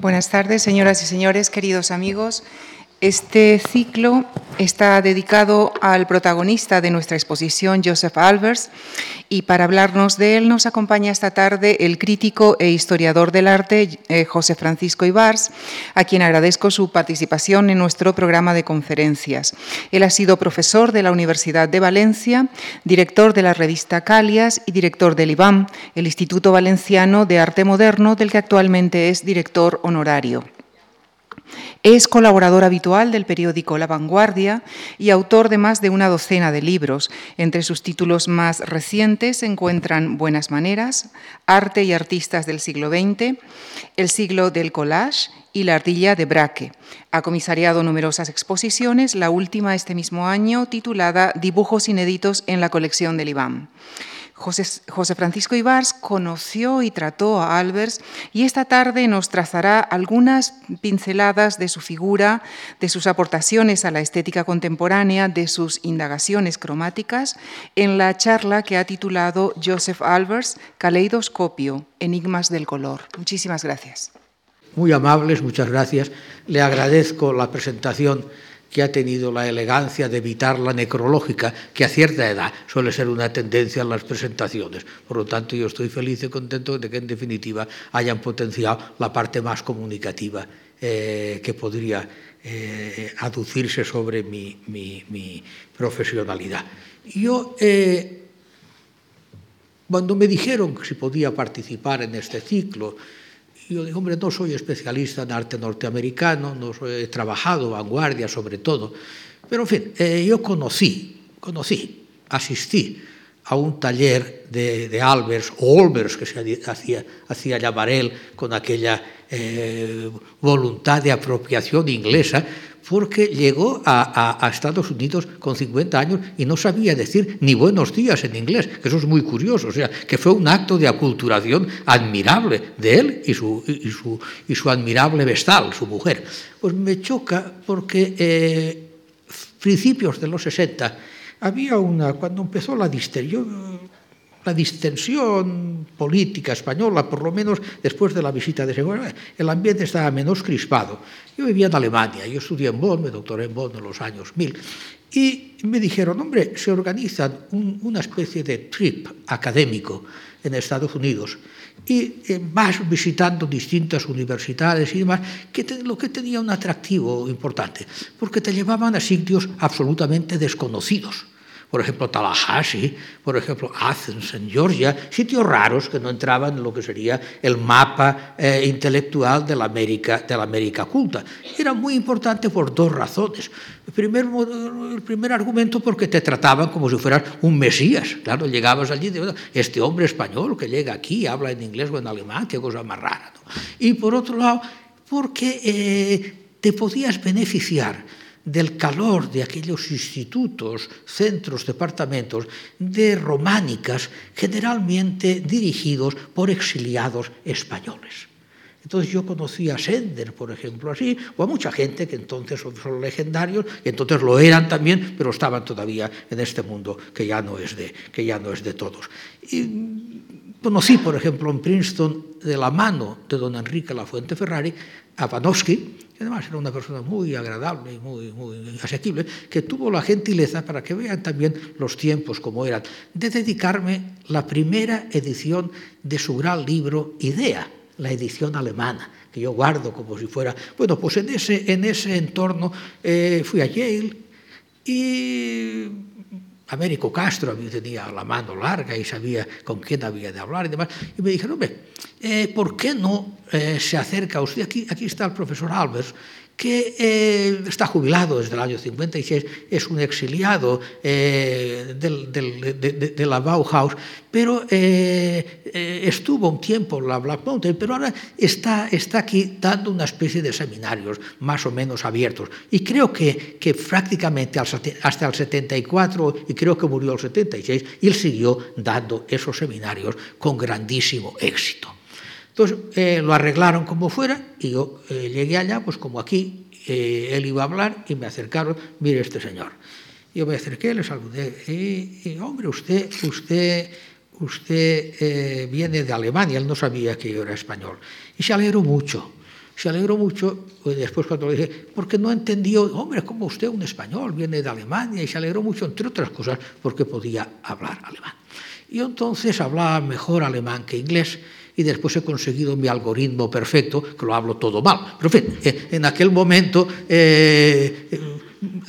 Buenas tardes, señoras y señores, queridos amigos. Este ciclo está dedicado al protagonista de nuestra exposición, Joseph Albers, y para hablarnos de él nos acompaña esta tarde el crítico e historiador del arte, eh, José Francisco Ibars, a quien agradezco su participación en nuestro programa de conferencias. Él ha sido profesor de la Universidad de Valencia, director de la revista Calias y director del IBAM, el Instituto Valenciano de Arte Moderno, del que actualmente es director honorario. Es colaborador habitual del periódico La Vanguardia y autor de más de una docena de libros. Entre sus títulos más recientes se encuentran Buenas Maneras, Arte y Artistas del siglo XX, El siglo del collage y La ardilla de Braque. Ha comisariado numerosas exposiciones, la última este mismo año titulada Dibujos inéditos en la colección del IBAM. José, Francisco Ibars conoció y trató a Albers y esta tarde nos trazará algunas pinceladas de su figura, de sus aportaciones a la estética contemporánea, de sus indagaciones cromáticas en la charla que ha titulado Joseph Albers, Caleidoscopio, Enigmas del Color. Muchísimas gracias. Muy amables, muchas gracias. Le agradezco la presentación que ha tenido la elegancia de evitar la necrológica, que a cierta edad suele ser una tendencia en las presentaciones. Por lo tanto, yo estoy feliz y contento de que, en definitiva, hayan potenciado la parte más comunicativa eh, que podría eh, aducirse sobre mi, mi, profesionalidad. Yo, eh, cuando me dijeron que si podía participar en este ciclo, yo digo, hombre, no soy especialista en arte norteamericano, no soy, he trabajado vanguardia sobre todo, pero en fin, eh, yo conocí, conocí, asistí a un taller de, de Albers, o Olbers, que se hacía, hacía llamar él, con aquella eh, voluntad de apropiación inglesa, porque llegó a, a, Estados Unidos con 50 años y no sabía decir ni buenos días en inglés, que eso es muy curioso, o sea, que fue un acto de aculturación admirable de él y su, y su, y su admirable vestal, su mujer. Pues me choca porque eh, principios de los 60 había una, cuando empezó la disteria, la distensión política española, por lo menos después de la visita de Segura, el ambiente estaba menos crispado. Yo vivía en Alemania, yo estudié en Bonn, me doctoré en Bonn en los años 1000, y me dijeron, hombre, se organiza una especie de trip académico en Estados Unidos y eh, vas visitando distintas universidades y demás, que lo que tenía un atractivo importante, porque te llevaban a sitios absolutamente desconocidos por ejemplo Tallahassee, por ejemplo Athens en Georgia, sitios raros que no entraban en lo que sería el mapa eh, intelectual de la, América, de la América culta. Era muy importante por dos razones. El primer, el primer argumento porque te trataban como si fueras un mesías. Claro, llegabas allí este hombre español que llega aquí, habla en inglés o en alemán, qué cosa más rara. ¿no? Y por otro lado, porque eh, te podías beneficiar del calor de aquellos institutos, centros, departamentos de románicas, generalmente dirigidos por exiliados españoles. Entonces yo conocí a Sender, por ejemplo, así, o a mucha gente que entonces son, legendarios, y entonces lo eran también, pero estaban todavía en este mundo que ya no es de, que ya no es de todos. Y conocí, por ejemplo, en Princeton, de la mano de don Enrique Lafuente Ferrari, a Panofsky, además era una persona muy agradable y muy, muy asequible, que tuvo la gentileza, para que vean también los tiempos como eran, de dedicarme la primera edición de su gran libro Idea, la edición alemana, que yo guardo como si fuera... Bueno, pues en ese, en ese entorno eh, fui a Yale y Américo Castro tenía la mano larga y sabía con quién había de hablar y demás. Y me dijeron, hombre, eh, ¿por qué no eh, se acerca usted? Aquí, aquí está el profesor Albers, que eh, está jubilado desde el año 56, es un exiliado eh, de, la Bauhaus, pero eh, eh, estuvo un tiempo en la Black Mountain, pero ahora está, está aquí dando una especie de seminarios más o menos abiertos. Y creo que, que prácticamente hasta el 74, y creo que murió el 76, y él siguió dando esos seminarios con grandísimo éxito. Entonces eh, lo arreglaron como fuera y yo eh, llegué allá, pues como aquí, eh, él iba a hablar y me acercaron, mire este señor. Yo me acerqué, le saludé y, y hombre, usted, usted, usted viene de Alemania, él no sabía que yo era español. Y se alegró mucho, Se alegró mucho pues, después cuando le dije, porque no entendió, hombre, como usted un español, viene de Alemania, y se alegró mucho, entre otras cosas, porque podía hablar alemán. Y entonces hablaba mejor alemán que inglés, y después he conseguido mi algoritmo perfecto, que lo hablo todo mal. Pero en fin, eh, en aquel momento eh,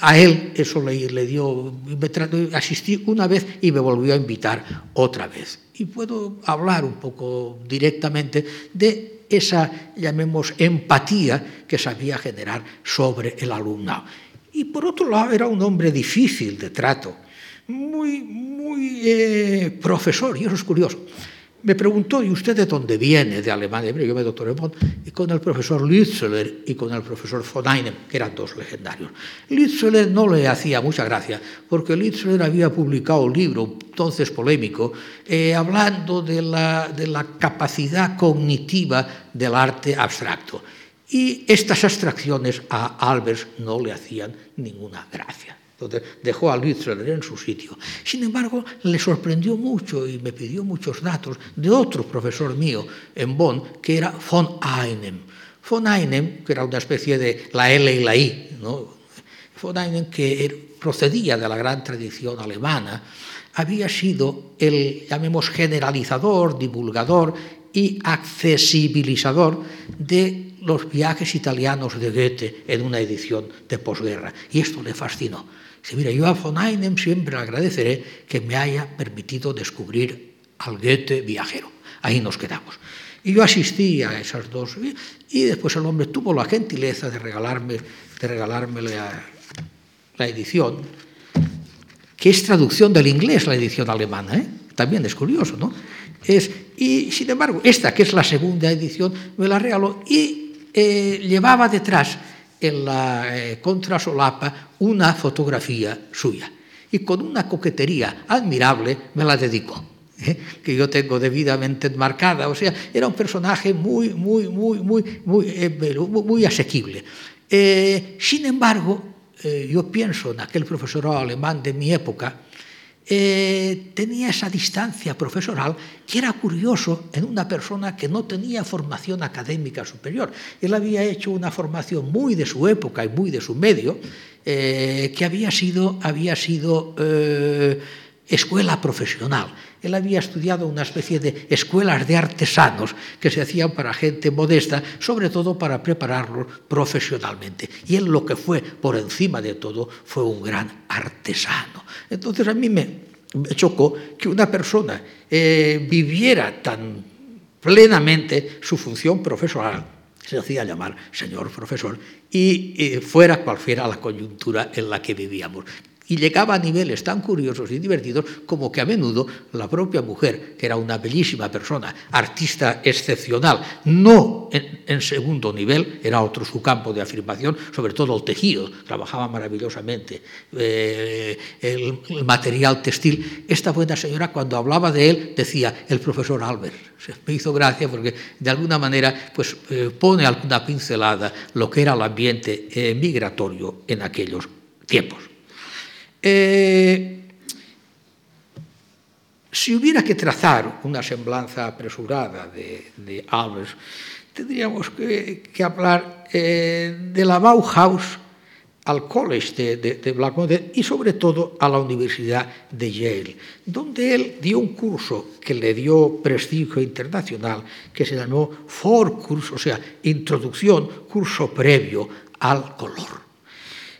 a él eso le, le dio, me asistí una vez y me volvió a invitar otra vez. Y puedo hablar un poco directamente de esa, llamemos, empatía que sabía generar sobre el alumnado. Y por otro lado, era un hombre difícil de trato, muy, muy eh, profesor, y eso es curioso. Me preguntó, ¿y usted de dónde viene? De Alemania. Yo me doctoré en y con el profesor Lützeler y con el profesor von Einem, que eran dos legendarios. Lützeler no le hacía mucha gracia, porque Lützeler había publicado un libro, entonces polémico, eh, hablando de la, de la capacidad cognitiva del arte abstracto. Y estas abstracciones a Albers no le hacían ninguna gracia. Dejó a Lützeler en su sitio. Sin embargo, le sorprendió mucho y me pidió muchos datos de otro profesor mío en Bonn, que era von Einem. Von Einem, que era una especie de la L y la I, ¿no? von Einem, que er, procedía de la gran tradición alemana, había sido el, llamemos, generalizador, divulgador y accesibilizador de los viajes italianos de Goethe en una edición de posguerra. Y esto le fascinó. Dice, mira, yo a von Einem siempre le agradeceré que me haya permitido descubrir al Goethe viajero. Ahí nos quedamos. Y yo asistí a esas dos y después el hombre tuvo la gentileza de regalarme, de regalarme la, la edición, que es traducción del inglés, la edición alemana. ¿eh? También es curioso, ¿no? Es, y sin embargo, esta, que es la segunda edición, me la regaló y eh, llevaba detrás en la eh, contrasolapa una fotografía suya. Y con una coquetería admirable me la dedicó, ¿eh? que yo tengo debidamente enmarcada. O sea, era un personaje muy, muy, muy, muy, muy, eh, muy asequible. Eh, sin embargo, eh, yo pienso en aquel profesor alemán de mi época, eh, tenía esa distancia profesoral que era curioso en una persona que no tenía formación académica superior. Él había hecho una formación muy de su época y muy de su medio, eh, que había sido, eh, escuela profesional. Él había estudiado una especie de escuelas de artesanos que se hacían para gente modesta, sobre todo para prepararlos profesionalmente. Y él lo que fue, por encima de todo, fue un gran artesano. Entonces a mí me, chocó que una persona eh, viviera tan plenamente su función profesional, se hacía llamar señor profesor, y eh, fuera cual fuera la coyuntura en la que vivíamos y llegaba a niveles tan curiosos y divertidos como que a menudo la propia mujer, que era una bellísima persona, artista excepcional, no en, segundo nivel, era otro su campo de afirmación, sobre todo el tejido, trabajaba maravillosamente, eh, el, el material textil. Esta buena señora cuando hablaba de él decía el profesor Albert. Me hizo gracia porque de alguna manera pues, eh, pone alguna pincelada lo que era el ambiente eh, migratorio en aquellos tiempos. Eh, si hubiera que trazar una semblanza apresurada de, de tendríamos que, hablar eh, de la Bauhaus al College de, de, de y sobre todo a la Universidad de Yale, donde él dio un curso que le dio prestigio internacional, que se llamó Vorkurs, o sea, introducción, curso previo al color.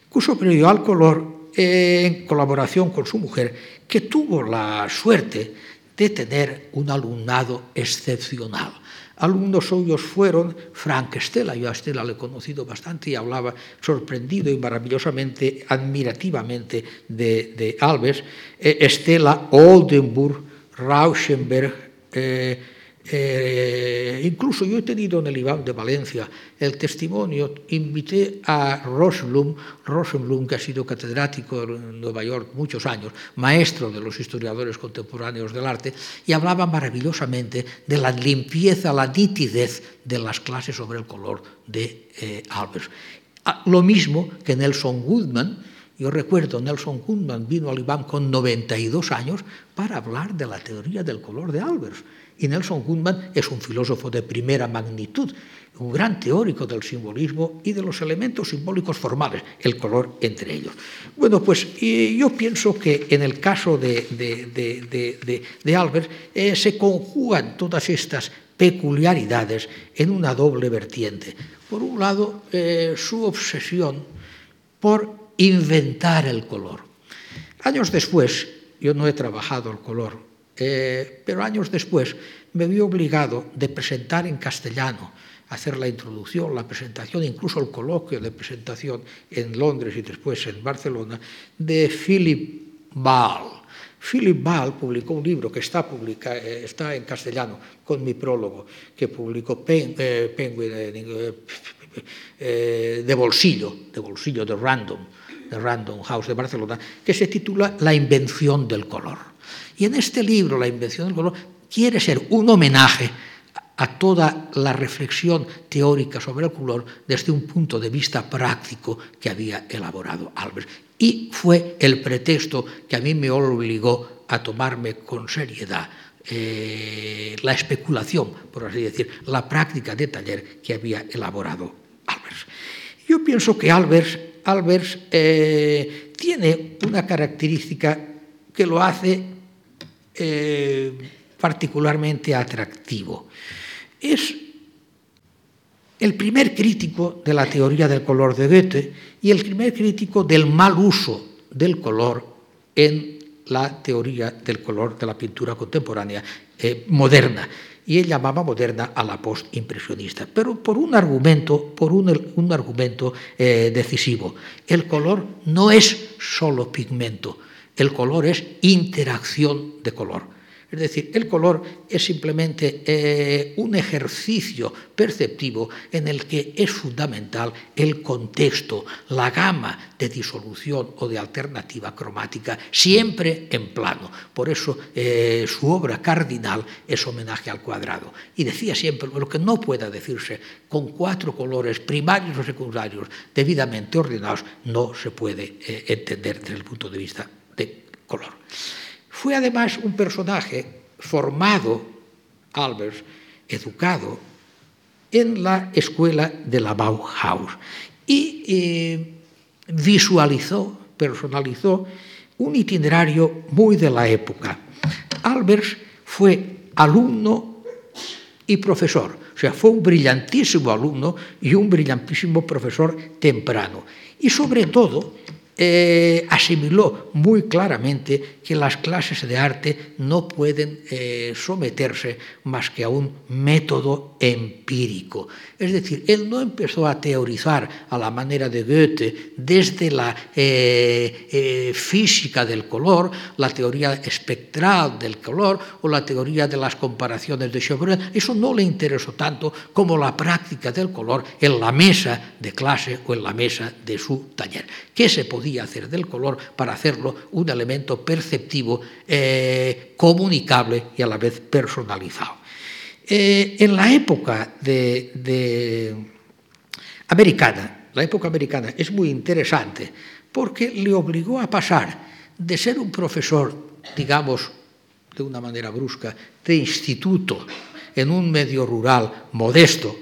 Curso previo al color en colaboración con su mujer, que tuvo la suerte de tener un alumnado excepcional. Alumnos suyos fueron Frank Stella, yo a Stella le he conocido bastante y hablaba sorprendido y maravillosamente, admirativamente de, de Alves, eh, Stella, Oldenburg, Rauschenberg, eh, eh, incluso yo he tenido en el IBAM de Valencia el testimonio, invité a Rosenblum, Rosenblum que ha sido catedrático en Nueva York muchos años, maestro de los historiadores contemporáneos del arte, y hablaba maravillosamente de la limpieza, la nitidez de las clases sobre el color de eh, Albers. Ah, lo mismo que Nelson Goodman, Yo recuerdo, Nelson Kundman vino al IBAM con 92 años para hablar de la teoría del color de Albers. Y Nelson Kundman es un filósofo de primera magnitud, un gran teórico del simbolismo y de los elementos simbólicos formales, el color entre ellos. Bueno, pues yo pienso que en el caso de, de, Albert eh, se conjugan todas estas peculiaridades en una doble vertiente. Por un lado, eh, su obsesión por inventar el color. Años después, yo no he trabajado el color, eh, pero años después me vi obligado de presentar en castellano hacer la introducción, la presentación, incluso el coloquio de presentación en Londres y después en Barcelona, de Philip Ball. Philip Ball publicó un libro que eh, está en castellano con mi prólogo, que publicó eh, Penguin eh, de bolsillo, de bolsillo, de Random, de Random House de Barcelona, que se titula La invención del color. Y en este libro, La invención del color, quiere ser un homenaje a toda la reflexión teórica sobre el color desde un punto de vista práctico que había elaborado Albert. Y fue el pretexto que a mí me obligó a tomarme con seriedad eh, la especulación, por así decir, la práctica de taller que había elaborado Albers. Yo pienso que Albers, Albers eh, tiene una característica que lo hace eh, particularmente atractivo es el primer crítico de la teoría del color de Goethe y el primer crítico del mal uso del color en la teoría del color de la pintura contemporánea eh, moderna. Y él llamaba moderna a la postimpresionista, pero por un argumento, por un, argumento eh, decisivo. El color no es solo pigmento, el color es interacción de color. Es decir, el color es simplemente eh, un ejercicio perceptivo en el que es fundamental el contexto, la gama de disolución o de alternativa cromática, siempre en plano. Por eso eh, su obra cardinal es homenaje al cuadrado. Y decía siempre lo que no pueda decirse con cuatro colores primarios o secundarios debidamente ordenados, no se puede eh, entender desde el punto de vista color. Fue además un personaje formado, Albers, educado en la escuela de la Bauhaus y eh, visualizó, personalizó un itinerario muy de la época. Albers fue alumno y profesor, o sea, fue un brillantísimo alumno y un brillantísimo profesor temprano. Y sobre todo, eh, asimiló muy claramente que las clases de arte no pueden eh, someterse más que a un método empírico. Es decir, él no empezó a teorizar a la manera de Goethe desde la eh, física del color, la teoría espectral del color o la teoría de las comparaciones de Chevreul. Eso no le interesó tanto como la práctica del color en la mesa de clase o en la mesa de su taller. ¿Qué se podía hacer del color para hacerlo un elemento perceptivo, eh, comunicable y a la vez personalizado. Eh, en la época de, americana, la época americana es muy interesante porque le obligó a pasar de ser un profesor, digamos, de una manera brusca, de instituto en un medio rural modesto,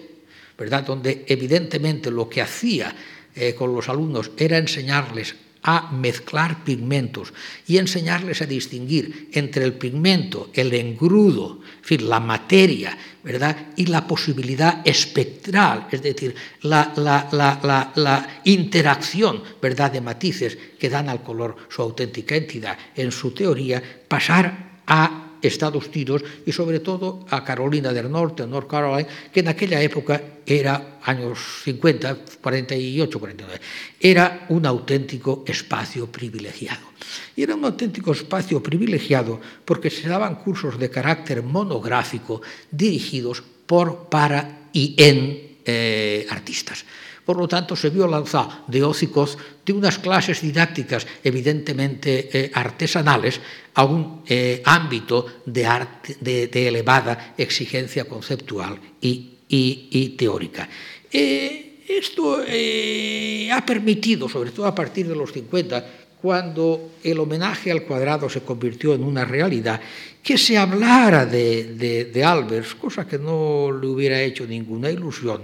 ¿verdad? donde evidentemente lo que hacía eh, con los alumnos era enseñarles a mezclar pigmentos y enseñarles a distinguir entre el pigmento, el engrudo, en la materia, ¿verdad? Y la posibilidad espectral, es decir, la, la, interacción, ¿verdad?, de matices que dan al color su auténtica entidad en su teoría, pasar a Estados Unidos y sobre todo a Carolina del Norte, North Carolina, que en aquella época era, años 50, 48, 49, era un auténtico espacio privilegiado. Y era un auténtico espacio privilegiado porque se daban cursos de carácter monográfico dirigidos por, para y en eh, artistas. Por lo tanto, se vio lanzado de ócicos de unas clases didácticas evidentemente eh, artesanales a un eh, ámbito de, de, elevada exigencia conceptual y, teórica. Eh, Esto ha permitido, sobre todo a partir de los 50, cuando el homenaje al cuadrado se convirtió en una realidad, que se hablara de, Albers, cosa que no le hubiera hecho ninguna ilusión,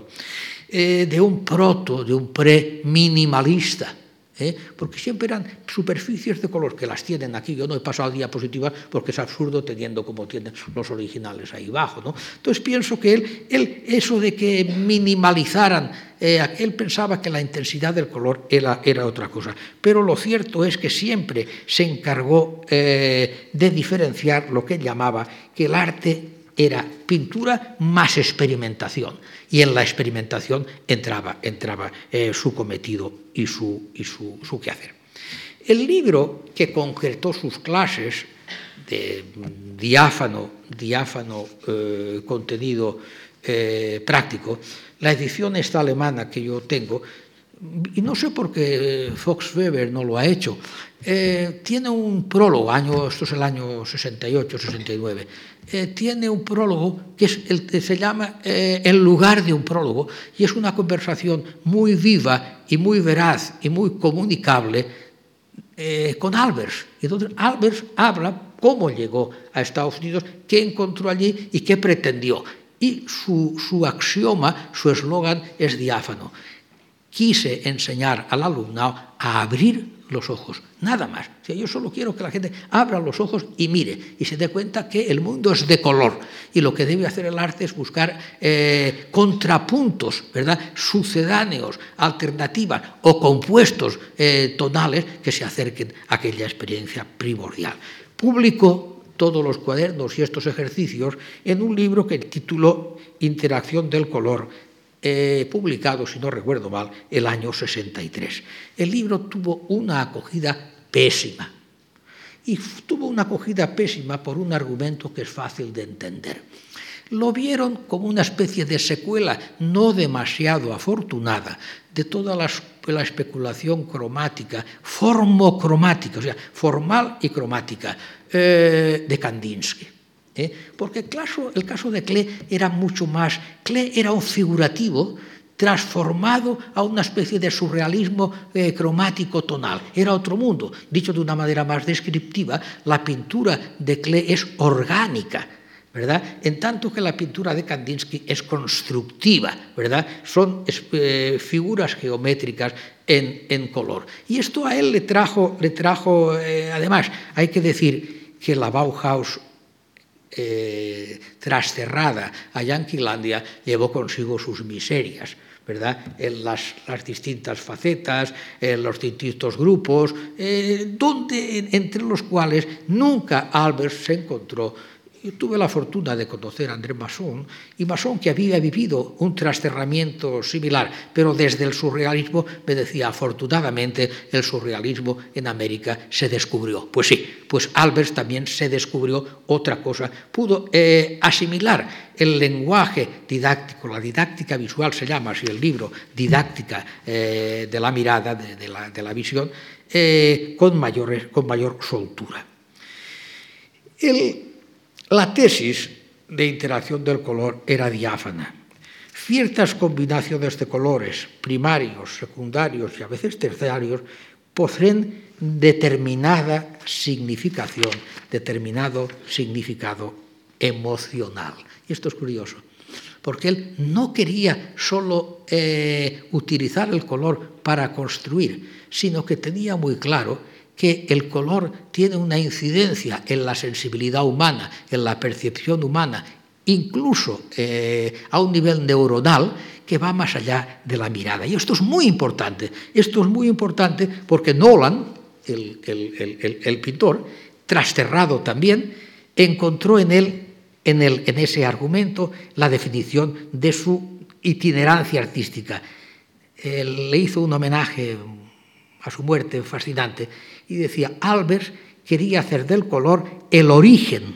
eh, de un proto, de un pre-minimalista ¿eh? porque siempre eran superficies de color que las tienen aquí. Yo no he pasado diapositivas porque es absurdo teniendo como tienen los originales ahí abajo. ¿no? Entonces pienso que él, eso de que minimalizaran, eh, él pensaba que la intensidad del color era, otra cosa. Pero lo cierto es que siempre se encargó de diferenciar lo que él llamaba que el arte era pintura más experimentación y en la experimentación entraba, entraba eh, su cometido y, su, y su, su, quehacer. El libro que concretó sus clases de diáfano, diáfano eh, contenido eh, práctico, la edición esta alemana que yo tengo, y no sé por qué Fox Weber no lo ha hecho, tiene un prólogo, año, esto es el año 68, 69, eh, tiene un prólogo que es el se llama eh, El lugar de un prólogo y es una conversación muy viva y muy veraz y muy comunicable eh, con Albers. Entonces Albers habla cómo llegó a Estados Unidos, qué encontró allí y qué pretendió. Y su, su axioma, su eslogan es diáfano. Quise enseñar al alumnado a abrir los ojos, nada más. O yo solo quiero que la gente abra los ojos y mire y se dé cuenta que el mundo es de color y lo que debe hacer el arte es buscar eh, contrapuntos, ¿verdad? Sucedáneos, alternativas o compuestos eh, tonales que se acerquen a aquella experiencia primordial. Publicó todos los cuadernos y estos ejercicios en un libro que tituló Interacción del color eh, publicado, si no recuerdo mal, el año 63. El libro tuvo una acogida pésima. Y tuvo una acogida pésima por un argumento que es fácil de entender. Lo vieron como una especie de secuela no demasiado afortunada de toda la, especulación cromática, formocromática, o sea, formal y cromática, eh, de Kandinsky. ¿Eh? porque el caso, el caso de Klee era mucho más, Klee era un figurativo transformado a una especie de surrealismo eh, cromático tonal. Era otro mundo. Dicho de una manera más descriptiva, la pintura de Klee es orgánica, ¿verdad? En tanto que la pintura de Kandinsky es constructiva, ¿verdad? Son eh, figuras geométricas en, en, color. Y esto a él le trajo, le trajo además, hay que decir que la Bauhaus eh, trasterrada a Yanquilandia llevó consigo sus miserias. ¿verdad? en las, distintas facetas, en los distintos grupos, eh, donde, entre los cuales nunca Albert se encontró yo tuve la fortuna de conocer a André Masson, y Masson, que había vivido un trasterramiento similar, pero desde el surrealismo, me decía, afortunadamente el surrealismo en América se descubrió. Pues sí, pues Albers también se descubrió otra cosa, pudo eh, asimilar el lenguaje didáctico, la didáctica visual se llama así el libro, didáctica eh, de la mirada, de, la, de la, visión, eh, con, mayor, con mayor soltura. El, la tesis de interacción del color era diáfana. Ciertas combinaciones de colores, primarios, secundarios y a veces terciarios, poseen determinada significación, determinado significado emocional. Y esto es curioso, porque él no quería solo eh, utilizar el color para construir, sino que tenía muy claro que el color tiene una incidencia en la sensibilidad humana, en la percepción humana, incluso eh, a un nivel neuronal que va más allá de la mirada. Y esto es muy importante. Esto es muy importante porque Nolan, el, pintor, trasterrado también, encontró en él, en, ese argumento, la definición de su itinerancia artística. Él le hizo un homenaje a su muerte fascinante y decía, Albers quería hacer del color el origen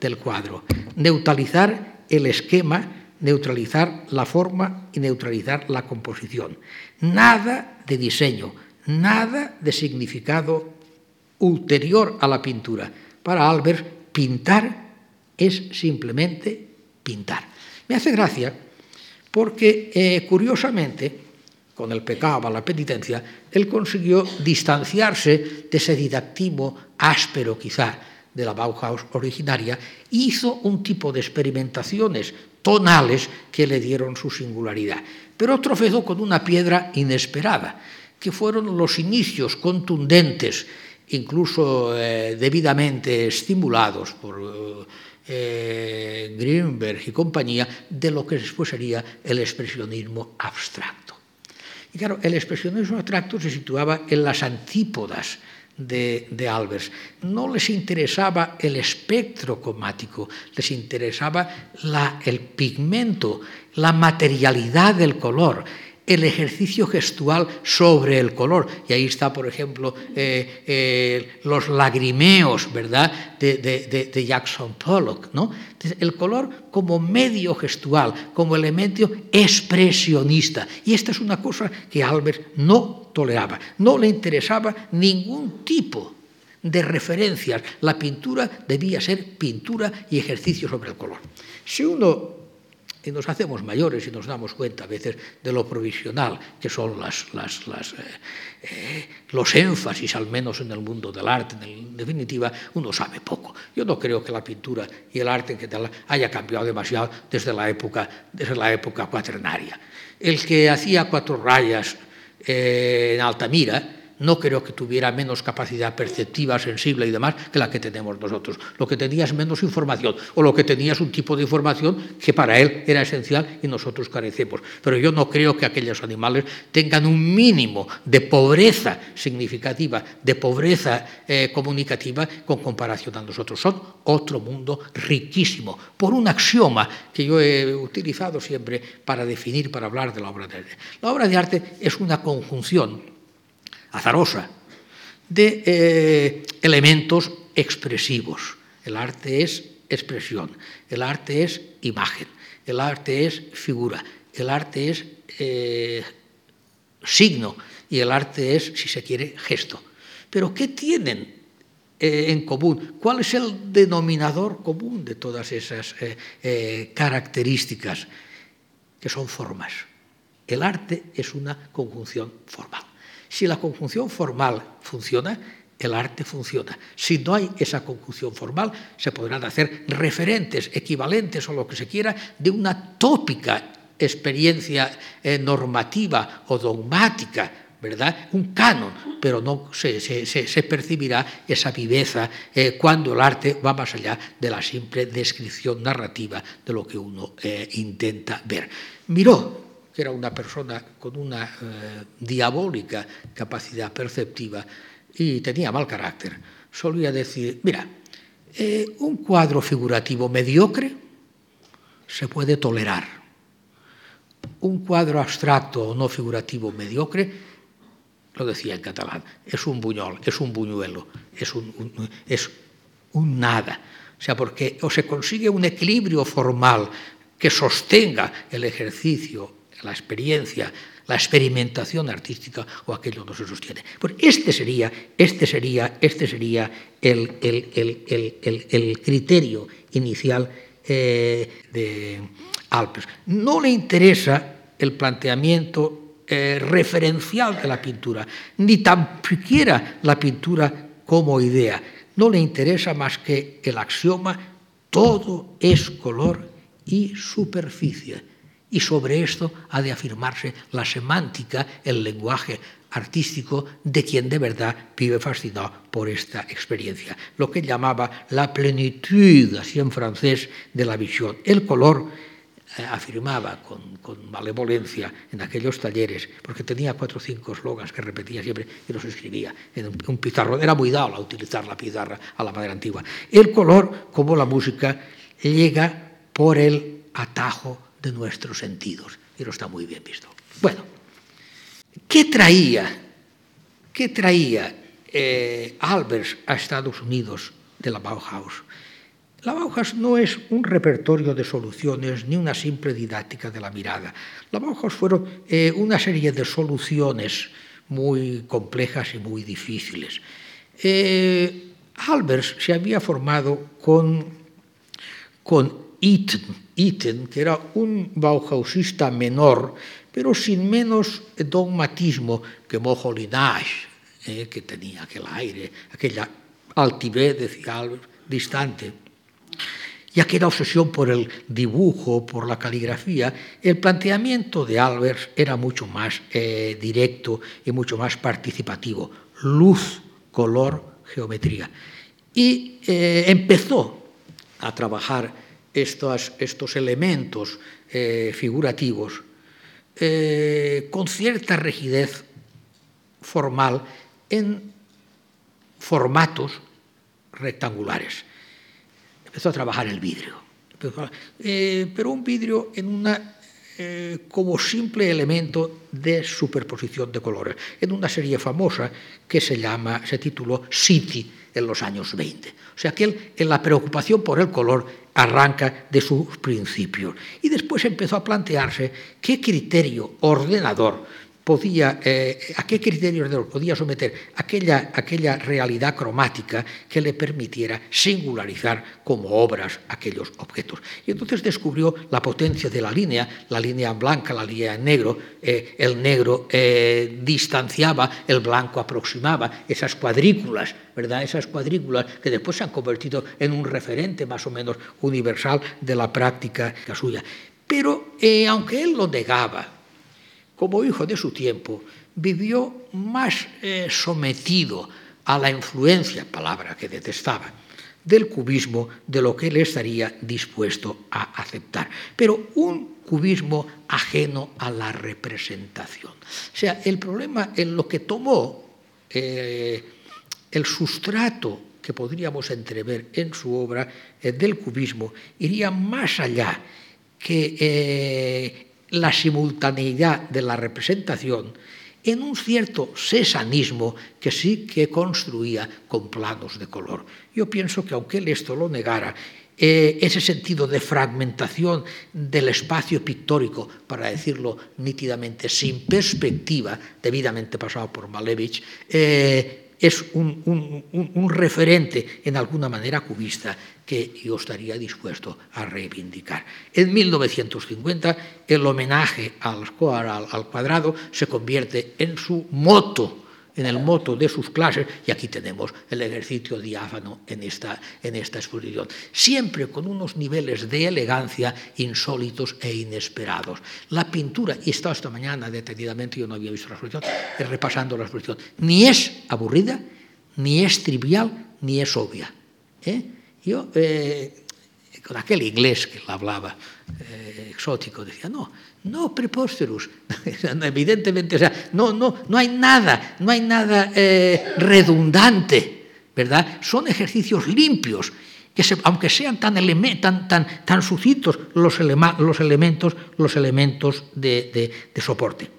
del cuadro, neutralizar el esquema, neutralizar la forma y neutralizar la composición. Nada de diseño, nada de significado ulterior a la pintura. Para Albers, pintar es simplemente pintar. Me hace gracia porque, eh, curiosamente, con el pecado, la penitencia, él consiguió distanciarse de ese didactismo áspero quizá de la Bauhaus originaria hizo un tipo de experimentaciones tonales que le dieron su singularidad. Pero tropezó con una piedra inesperada, que fueron los inicios contundentes, incluso eh, debidamente estimulados por eh, Greenberg y compañía, de lo que después sería el expresionismo abstracto. Claro, el expresionismo abstracto se situaba en las antípodas de, Albers. No les interesaba el espectro cromático, les interesaba el pigmento, la materialidad del color, el ejercicio gestual sobre el color. Y ahí está, por ejemplo, eh, eh, los lagrimeos, ¿verdad?, de, Jackson Pollock, ¿no? El color como medio gestual, como elemento expresionista. Y esta es una cosa que Albert no toleraba. No le interesaba ningún tipo de referencias. La pintura debía ser pintura y ejercicio sobre el color. Si uno y nos hacemos mayores y nos damos cuenta a veces de lo provisional que son las, las, las, eh, eh, los énfasis, al menos en el mundo del arte. En definitiva, uno sabe poco. Yo no creo que la pintura y el arte que tal haya cambiado demasiado desde la época, desde la época cuaternaria. El que hacía cuatro rayas eh, en Altamira, no creo que tuviera menos capacidad perceptiva, sensible y demás que la que tenemos nosotros. Lo que tenía es menos información, o lo que tenía es un tipo de información que para él era esencial y nosotros carecemos. Pero yo no creo que aquellos animales tengan un mínimo de pobreza significativa, de pobreza eh, comunicativa con comparación a nosotros. Son otro mundo riquísimo, por un axioma que yo he utilizado siempre para definir, para hablar de la obra de arte. La obra de arte es una conjunción azarosa de eh, elementos expresivos. El arte es expresión, el arte es imagen, el arte es figura, el arte es eh, signo y el arte es, si se quiere, gesto. Pero ¿qué tienen eh, en común? ¿Cuál es el denominador común de todas esas características? Que son formas. El arte es una conjunción formal. Si la conjunción formal funciona, el arte funciona. Si no hay esa conjunción formal, se podrán hacer referentes, equivalentes o lo que se quiera, de una tópica experiencia eh, normativa o dogmática, ¿verdad? Un canon, pero no se, percibirá esa viveza eh, cuando el arte va más allá de la simple descripción narrativa de lo que uno eh, intenta ver. Miró que era una persona con una eh, diabólica capacidad perceptiva y tenía mal carácter, solía decir, mira, eh, un cuadro figurativo mediocre se puede tolerar. Un cuadro abstracto o no figurativo mediocre, lo decía en catalán, es un buñol, es un buñuelo, es un, un, es un nada. O sea, porque o se consigue un equilibrio formal que sostenga el ejercicio la experiencia, la experimentación artística o aquello no se sostiene. Pues este sería, este sería, este sería el, el, el, el criterio inicial eh, de Alpes. No le interesa el planteamiento eh, referencial de la pintura, ni tan siquiera la pintura como idea. No le interesa más que el axioma todo es color y superficie y sobre esto ha de afirmarse la semántica, el lenguaje artístico de quien de verdad vive fascinado por esta experiencia, lo que llamaba la plenitud, así en francés, de la visión. El color eh, afirmaba con, con, malevolencia en aquellos talleres, porque tenía cuatro o cinco eslogans que repetía siempre y los escribía en un, un pizarro. Era muy dado a utilizar la pizarra a la manera antigua. El color, como la música, llega por el atajo de nuestros sentidos. Y está muy bien visto. Bueno, ¿qué traía, qué traía eh, Albers a Estados Unidos de la Bauhaus? La Bauhaus no es un repertorio de soluciones ni una simple didáctica de la mirada. La Bauhaus fueron eh, una serie de soluciones muy complejas y muy difíciles. Eh, Albers se había formado con, con Itten, que era un Bauhausista menor, pero sin menos dogmatismo que Mojolinage, eh, que tenía aquel aire, aquella altivez, decía distante, y aquella obsesión por el dibujo, por la caligrafía, el planteamiento de Albers era mucho más eh, directo y mucho más participativo. Luz, color, geometría. Y eh, empezó a trabajar estos, estos elementos eh, figurativos con cierta rigidez formal en formatos rectangulares empezó a trabajar el vidrio. Eh, pero un vidrio en una, eh, como simple elemento de superposición de colores, en una serie famosa que se, llama, se tituló City en los años 20. O sea que él, en la preocupación por el color arranca de sus principios. Y después empezó a plantearse qué criterio ordenador podía, eh, a qué criterios de podía someter aquella, aquella realidad cromática que le permitiera singularizar como obras aquellos objetos. Y entonces descubrió la potencia de la línea, la línea blanca, la línea en negro, eh, el negro eh, distanciaba, el blanco aproximaba, esas cuadrículas, ¿verdad? Esas cuadrículas que después se han convertido en un referente más o menos universal de la práctica suya. Pero aunque él lo negaba, como hijo de su tiempo, vivió más eh, sometido a la influencia, palabra que detestaba, del cubismo de lo que él estaría dispuesto a aceptar. Pero un cubismo ajeno a la representación. O sea, el problema en lo que tomó eh, el sustrato que podríamos entrever en su obra eh, del cubismo iría más allá que la simultaneidad de la representación en un cierto sesanismo que sí que construía con planos de color. Yo pienso que aunque él esto lo negara, eh, ese sentido de fragmentación del espacio pictórico, para decirlo nítidamente, sin perspectiva, debidamente pasado por Malevich, eh, es un, referente en alguna manera cubista que yo estaría dispuesto a reivindicar. En 1950 el homenaje al, cuadrado se convierte en su moto en el moto de sus clases, y aquí tenemos el ejercicio diáfano en esta, en esta exposición, siempre con unos niveles de elegancia insólitos e inesperados. La pintura, y he estado esta mañana detenidamente, yo no había visto la exposición, repasando la exposición, ni es aburrida, ni es trivial, ni es obvia. ¿eh? Yo, eh, con aquel inglés que hablaba, eh, exótico, decía, no, no preposterus, evidentemente, no, no, no hay nada, no hay nada eh, redundante, ¿verdad? Son ejercicios limpios, que aunque sean tan, tan, tan, tan sucitos los, los, elementos, los elementos de, de, soporte.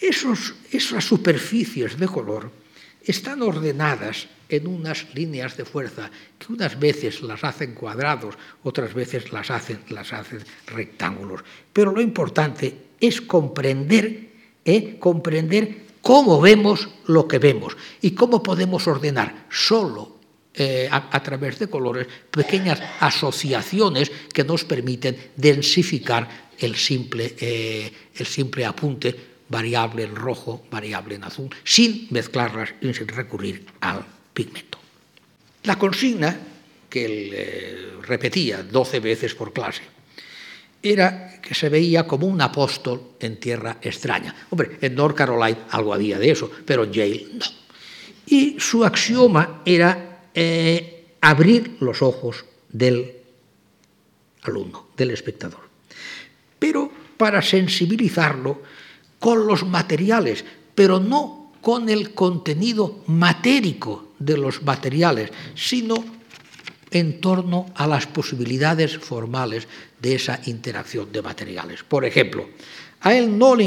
Esos, esas superficies de color están ordenadas en unas líneas de fuerza que unas veces las hacen cuadrados, otras veces las hacen, las hacen rectángulos. Pero lo importante es comprender, ¿eh? comprender cómo vemos lo que vemos y cómo podemos ordenar solo eh, a, través de colores pequeñas asociaciones que nos permiten densificar el simple, eh, el simple apunte variable en rojo, variable en azul, sin mezclarlas y sin recurrir al pigmento. La consigna, que él eh, repetía 12 veces por clase, era que se veía como un apóstol en tierra extraña. Hombre, en North Carolina algo había de eso, pero en Yale no. Y su axioma era eh, abrir los ojos del alumno, del espectador. Pero para sensibilizarlo con los materiales, pero no con el contenido matérico de los materiales, sino en torno a las posibilidades formales de esa interacción de materiales. Por ejemplo, a él no le,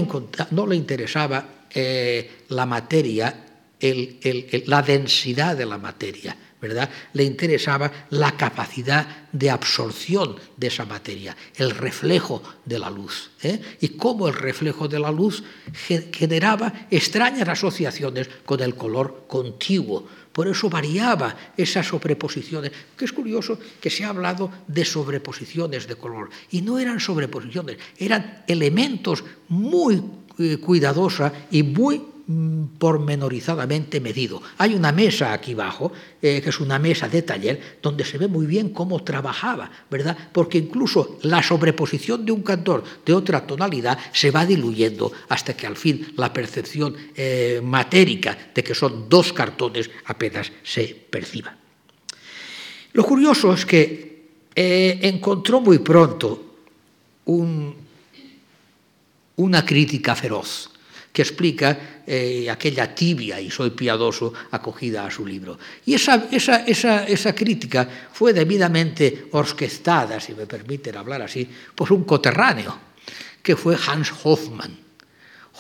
interesaba eh, la materia, la densidad de la materia, ¿verdad? Le interesaba la capacidad de absorción de esa materia, el reflejo de la luz. ¿eh? Y cómo el reflejo de la luz generaba extrañas asociaciones con el color contiguo. Por eso variaba esas sobreposiciones, que es curioso que se ha hablado de sobreposiciones de color. Y no eran sobreposiciones, eran elementos muy eh, cuidadosa y muy pormenorizadamente medido. Hay una mesa aquí abajo, eh, que es una mesa de taller, donde se ve muy bien cómo trabajaba, ¿verdad? Porque incluso la sobreposición de un cantor de otra tonalidad se va diluyendo hasta que al fin la percepción eh, matérica de que son dos cartones apenas se perciba. Lo curioso es que eh, encontró muy pronto una crítica feroz que explica eh, aquella tibia y soy piadoso acogida a su libro. Y esa, esa, esa, esa, crítica fue debidamente orquestada, si me permiten hablar así, por un coterráneo, que fue Hans Hoffmann.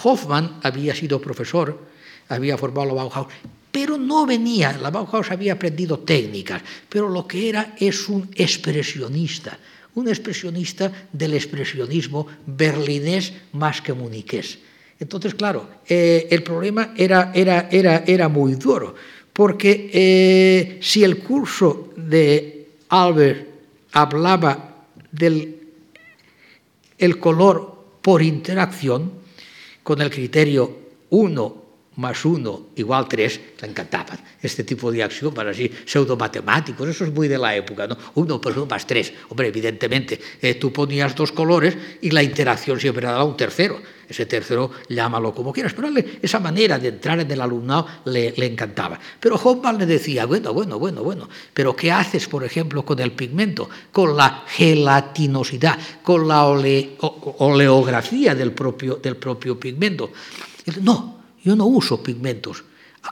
Hoffmann había sido profesor, había formado la Bauhaus, pero no venía, la Bauhaus había aprendido técnicas, pero lo que era es un expresionista, un expresionista del expresionismo berlinés más que muniqués entonces, claro, eh, el problema era, era, era, era, muy duro, porque eh, si el curso de Albert hablaba del el color por interacción, con el criterio 1 más 1 igual 3, le encantaban este tipo de para así pseudo-matemáticos, eso es muy de la época, ¿no? 1 por 1 más 3. Hombre, evidentemente, eh, tú ponías dos colores y la interacción siempre daba un tercero. Ese tercero, llámalo como quieras, pero esa manera de entrar en el alumnado le, le encantaba. Pero Hoffman le decía, bueno, bueno, bueno, bueno, pero ¿qué haces, por ejemplo, con el pigmento? Con la gelatinosidad, con la ole, oleografía del propio, del propio pigmento. No, yo no uso pigmentos.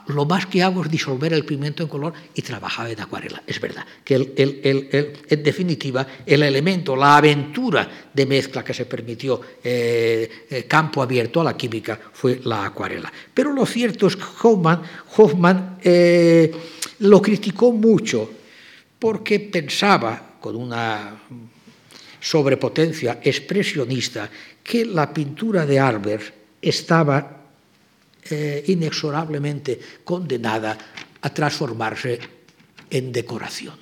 Lo más que hago es disolver el pigmento en color y trabajar en acuarela. Es verdad que en definitiva el elemento, la aventura de mezcla que se permitió eh, eh, campo abierto a la química fue la acuarela. Pero lo cierto es que Hoffman, eh, lo criticó mucho porque pensaba con una sobrepotencia expresionista que la pintura de Albert estaba eh, inexorablemente condenada a transformarse en decoración.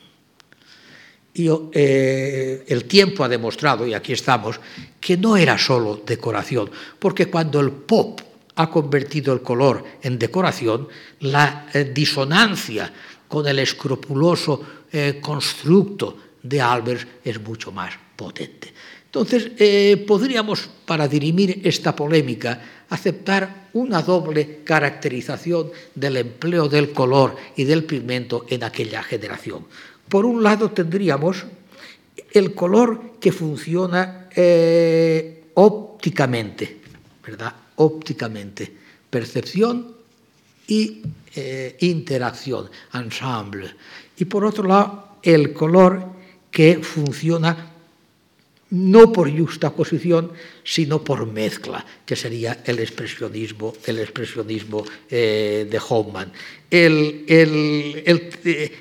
Y, eh, el tiempo ha demostrado, y aquí estamos, que no era solo decoración, porque cuando el pop ha convertido el color en decoración, la eh, disonancia con el escrupuloso constructo de Albers es mucho más potente. Entonces, eh, podríamos, para dirimir esta polémica, aceptar una doble caracterización del empleo del color y del pigmento en aquella generación. Por un lado tendríamos el color que funciona eh, ópticamente, ¿verdad? Ópticamente, percepción y eh, interacción, ensemble. Y por otro lado, el color que funciona no por justaposición, sino por mezcla, que sería el expresionismo, el expresionismo eh, de Hoffman. Eh,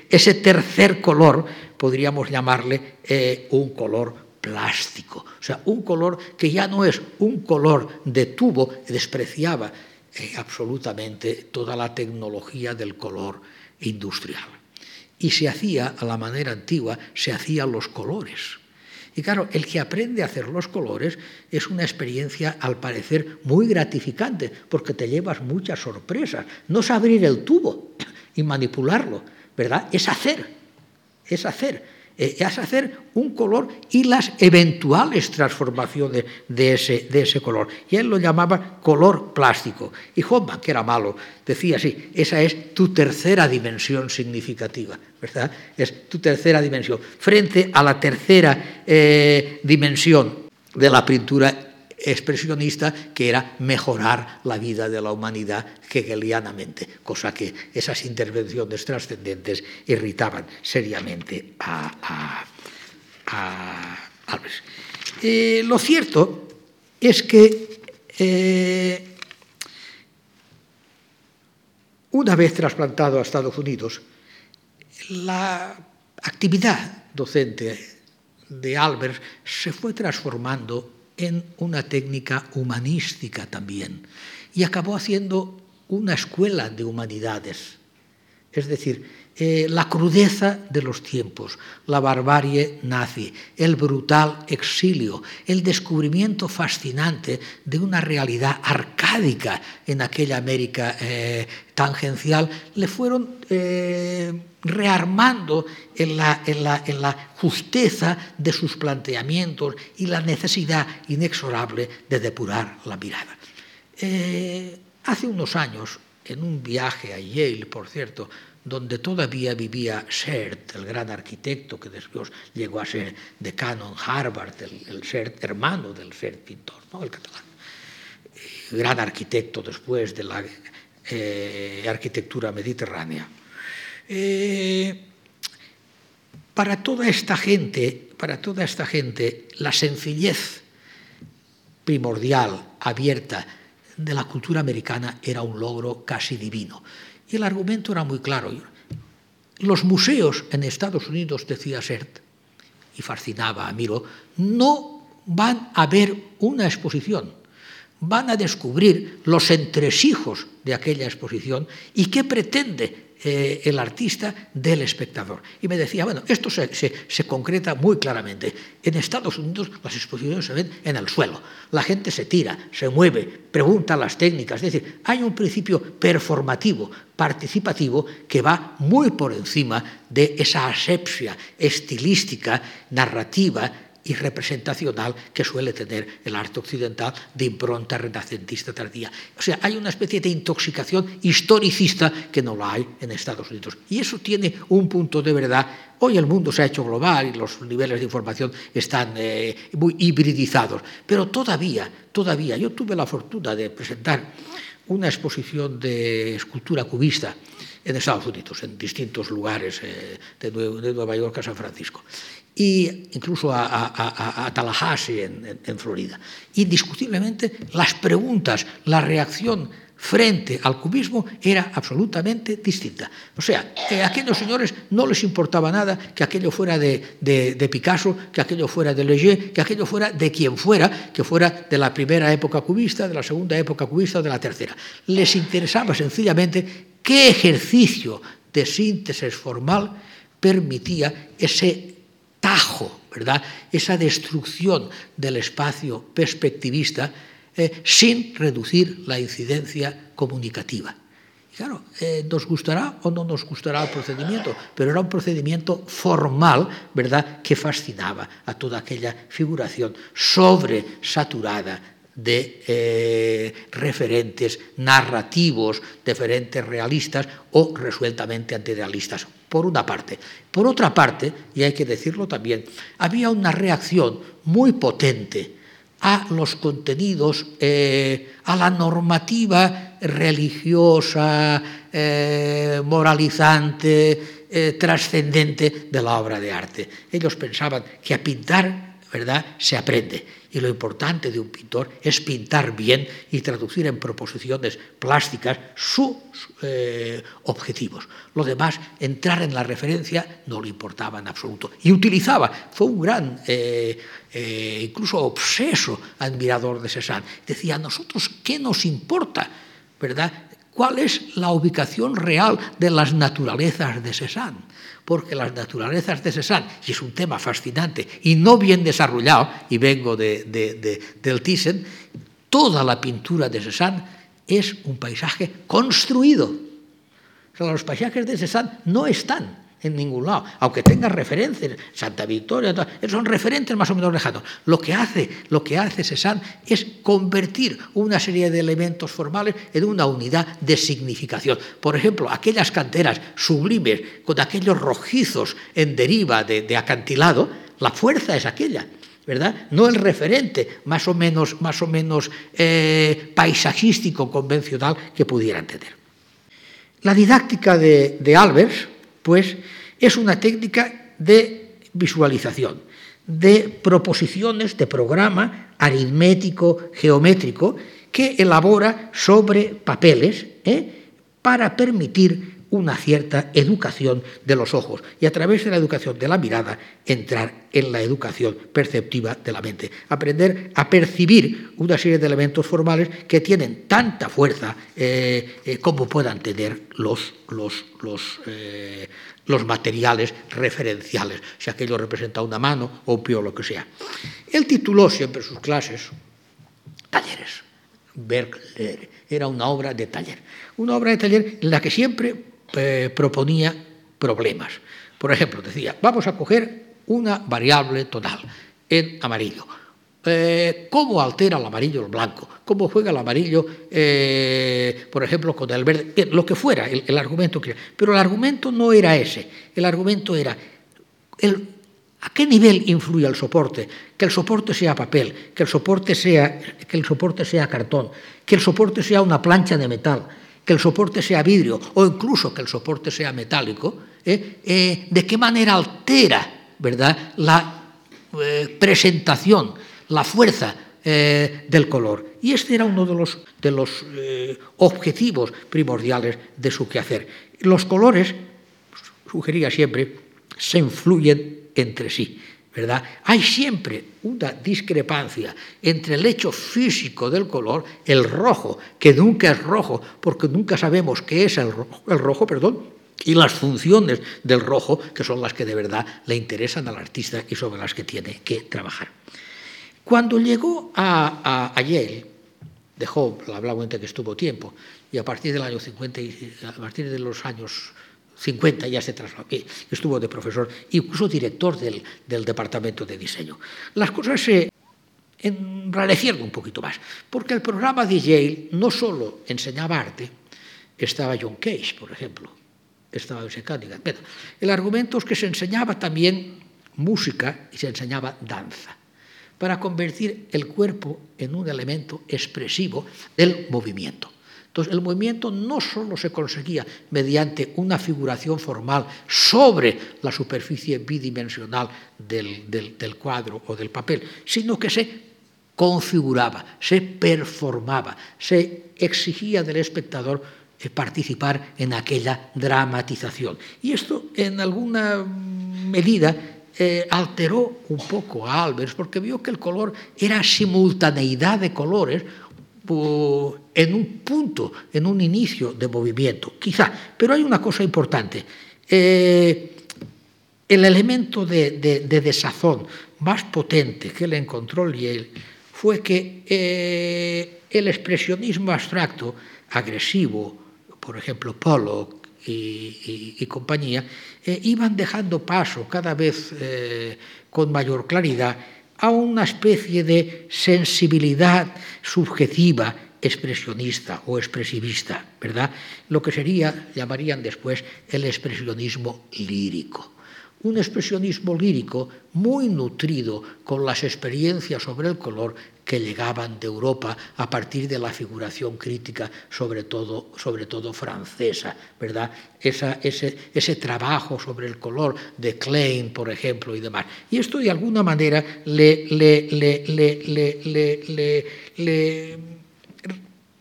ese tercer color podríamos llamarle eh, un color plástico, o sea, un color que ya no es un color de tubo, despreciaba absolutamente toda la tecnología del color industrial. Y se hacía a la manera antigua, se hacían los colores y claro, el que aprende a hacer los colores es una experiencia, al parecer, muy gratificante, porque te llevas muchas sorpresas. No es abrir el tubo y manipularlo, ¿verdad? Es hacer, es hacer. Eh, es hacer un color y las eventuales transformaciones de ese, de ese color. Y él lo llamaba color plástico. Y Hoffman, que era malo, decía así, esa es tu tercera dimensión significativa, ¿verdad? Es tu tercera dimensión. Frente a la tercera eh, dimensión de la pintura expresionista, que era mejorar la vida de la humanidad hegelianamente, cosa que esas intervenciones trascendentes irritaban seriamente a, Alves. Eh, lo cierto es que eh, una vez trasplantado a Estados Unidos, la actividad docente de Albers se fue transformando en una técnica humanística también y acabó haciendo una escuela de humanidades. Es decir, eh, la crudeza de los tiempos, la barbarie nazi, el brutal exilio, el descubrimiento fascinante de una realidad arcádica en aquella América eh, tangencial, le fueron eh, rearmando en la, justeza de sus planteamientos y la necesidad inexorable de depurar la mirada. hace unos años, en un viaje a Yale, por cierto, donde todavía vivía Sert, el gran arquitecto que después llegó a ser decano en Harvard, el, el hermano del Sert pintor, el catalán. Eh, gran arquitecto después de la eh, arquitectura mediterránea. Eh, para toda esta gente, para toda esta gente, la sencillez primordial, abierta de la cultura americana era un logro casi divino. El argumento era muy claro. Los museos en Estados Unidos, decía Sert, y fascinaba a Miro, no van a ver una exposición, van a descubrir los entresijos de aquella exposición y qué pretende eh, el artista del espectador. Y me decía, bueno, esto se, se, se, concreta muy claramente. En Estados Unidos las exposiciones se ven en el suelo. La gente se tira, se mueve, pregunta las técnicas. Es decir, hay un principio performativo, participativo, que va muy por encima de esa asepsia estilística, narrativa, y representacional que suele tener el arte occidental de impronta renacentista tardía. O sea, hay una especie de intoxicación historicista que no la hay en Estados Unidos. Y eso tiene un punto de verdad. Hoy el mundo se ha hecho global y los niveles de información están eh, muy hibridizados, pero todavía, todavía, yo tuve la fortuna de presentar una exposición de escultura cubista en Estados Unidos, en distintos lugares eh, de, de Nueva York a San Francisco e incluso a, Tallahassee en, Florida. Indiscutiblemente, las preguntas, la reacción frente al cubismo era absolutamente distinta. O sea, a aquellos señores no les importaba nada que aquello fuera de, de, Picasso, que aquello fuera de Leger, que aquello fuera de quien fuera, que fuera de la primera época cubista, de la segunda época cubista de la tercera. Les interesaba sencillamente qué ejercicio de síntesis formal permitía ese tajo, ¿verdad? esa destrucción del espacio perspectivista eh, sin reducir la incidencia comunicativa. Claro, eh, nos gustará o no nos gustará el procedimiento, pero era un procedimiento formal, ¿verdad?, que fascinaba a toda aquella figuración sobresaturada de eh, referentes narrativos, referentes realistas o resueltamente antirealistas por una parte. Por otra parte, y hay que decirlo también, había una reacción muy potente a los contenidos, eh, a la normativa religiosa, eh, moralizante, eh, trascendente de la obra de arte. Ellos pensaban que a pintar, ¿verdad?, se aprende y lo importante de un pintor es pintar bien y traducir en proposiciones plásticas sus eh, objetivos. Lo demás, entrar en la referencia, no le importaba en absoluto. Y utilizaba, fue un gran, eh, eh, incluso obseso admirador de Cézanne. Decía, ¿a nosotros qué nos importa? ¿Verdad? ¿Cuál es la ubicación real de las naturalezas de Cézanne? Porque las naturalezas de Cézanne, y es un tema fascinante y no bien desarrollado, y vengo de, de, de, del Thyssen, toda la pintura de Cézanne es un paisaje construido. O sea, los paisajes de Cézanne no están en ningún lado, aunque tenga referencias, Santa Victoria, son referentes más o menos lejanos. Lo que hace, lo que hace Cézanne es convertir una serie de elementos formales en una unidad de significación. Por ejemplo, aquellas canteras sublimes con aquellos rojizos en deriva de, acantilado, la fuerza es aquella. ¿verdad? No el referente más o menos, más o menos eh, paisajístico convencional que pudieran tener. La didáctica de, de Albers, pues es una técnica de visualización, de proposiciones de programa aritmético, geométrico, que elabora sobre papeles ¿eh? para permitir una cierta educación de los ojos y a través de la educación de la mirada entrar en la educación perceptiva de la mente. Aprender a percibir una serie de elementos formales que tienen tanta fuerza eh, eh, como puedan tener los, los, los, eh, los materiales referenciales, si aquello representa una mano o un pie o lo que sea. Él tituló siempre sus clases Talleres. Era una obra de taller. Una obra de taller en la que siempre eh, proponía problemas. Por ejemplo, decía, vamos a coger una variable tonal en amarillo. Eh, ¿Cómo altera el amarillo el blanco? ¿Cómo juega el amarillo, eh, por ejemplo, con el verde? lo que fuera, el, argumento que Pero el argumento no era ese. El argumento era ¿A qué nivel influye el soporte? Que el soporte sea papel, que el soporte sea, que el soporte sea cartón, que el soporte sea una plancha de metal, que el soporte sea vidrio o incluso que el soporte sea metálico, ¿eh? Eh, de qué manera altera ¿verdad? la eh, presentación, la fuerza del color. Y este era uno de los, de los objetivos primordiales de su quehacer. Los colores, sugería siempre, se influyen entre sí. Hay siempre una discrepancia entre el hecho físico del color, el rojo, que nunca es rojo, porque nunca sabemos qué es el rojo, perdón, y las funciones del rojo, que son las que de verdad le interesan al artista y sobre las que tiene que trabajar. Cuando llegó a, a, Yale, dejó la Blanc que estuvo tiempo, y a partir del año 50, a partir de los años 50 ya se trasladó, estuvo de profesor, incluso director del, del departamento de diseño. Las cosas se enrarecieron un poquito más, porque el programa de Yale no solo enseñaba arte, estaba John Cage, por ejemplo, estaba José Cunningham. El argumento es que se enseñaba también música y se enseñaba danza, para convertir el cuerpo en un elemento expresivo del movimiento. Entonces, el movimiento no solo se conseguía mediante una figuración formal sobre la superficie bidimensional del, del, cuadro o del papel, sino que se configuraba, se performaba, se exigía del espectador eh, participar en aquella dramatización. Y esto, en alguna medida, eh, alteró un poco a Albers porque vio que el color era simultaneidad de colores en un punto, en un inicio de movimiento, quizá. Pero hay una cosa importante. Eh, el elemento de, desazón más potente que le encontró Liel fue que eh, el expresionismo abstracto, agresivo, por ejemplo, Pollock y, compañía, eh, iban dejando paso cada vez con mayor claridad a una especie de sensibilidad subjetiva expresionista o expresivista, ¿verdad? Lo que sería, llamarían después, el expresionismo lírico. Un expresionismo lírico muy nutrido con las experiencias sobre el color que llegaban de Europa a partir de la figuración crítica, sobre todo, sobre todo francesa, ¿verdad? Esa, ese, ese, trabajo sobre el color de Klein, por ejemplo, y demás. Y esto de alguna manera le, le, le, le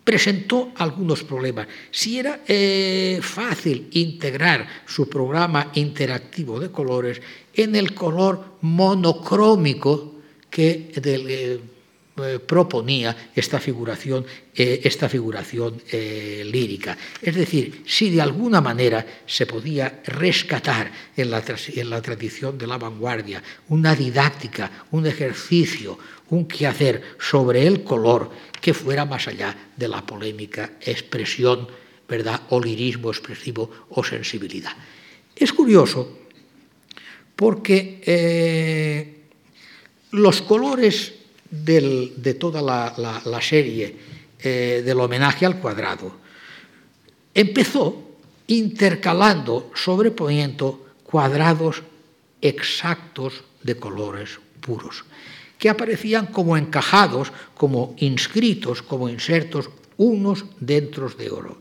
presentó algunos problemas. Si era eh, fácil integrar su programa interactivo de colores en el color monocrómico que del, eh, proponía esta figuración, eh, esta figuración eh, lírica. Es decir, si de alguna manera se podía rescatar en la, en la tradición de la vanguardia una didáctica, un ejercicio, un quehacer sobre el color que fuera más allá de la polémica expresión, ¿verdad? o lirismo expresivo o sensibilidad. Es curioso porque los colores del, de toda la, serie eh, del homenaje al cuadrado. Empezó intercalando, sobreponiendo cuadrados exactos de colores puros, que aparecían como encajados, como inscritos, como insertos unos dentro de oro.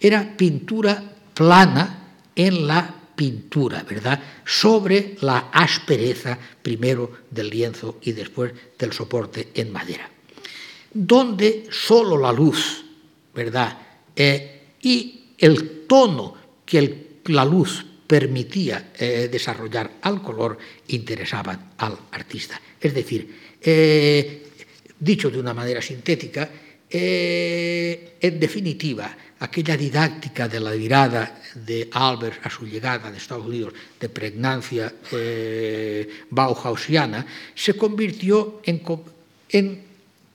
Era pintura plana en la pintura, ¿verdad? Sobre la aspereza primero del lienzo y después del soporte en madera. Donde solo la luz, ¿verdad? Eh, y el tono que la luz permitía eh, desarrollar al color interesaban al artista. Es decir, eh, dicho de una manera sintética, eh, en definitiva, aquella didáctica de la mirada de Albert a su llegada de Estados Unidos, de pregnancia bauhausiana, se convirtió en,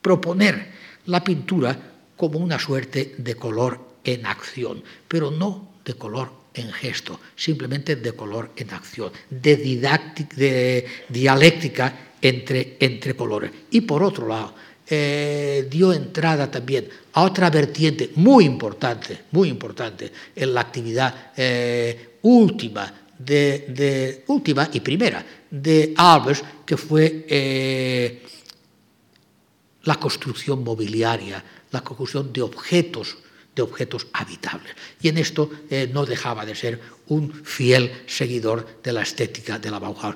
proponer la pintura como una suerte de color en acción, pero no de color en gesto, simplemente de color en acción, de, de dialéctica entre, entre colores. Y por otro lado, eh, dio entrada también a otra vertiente muy importante, muy importante en la actividad eh, última, de, última y primera de Albers, que fue eh, la construcción mobiliaria, la construcción de objetos de objetos habitables. Y en esto no dejaba de ser un fiel seguidor de la estética de la Bauhaus.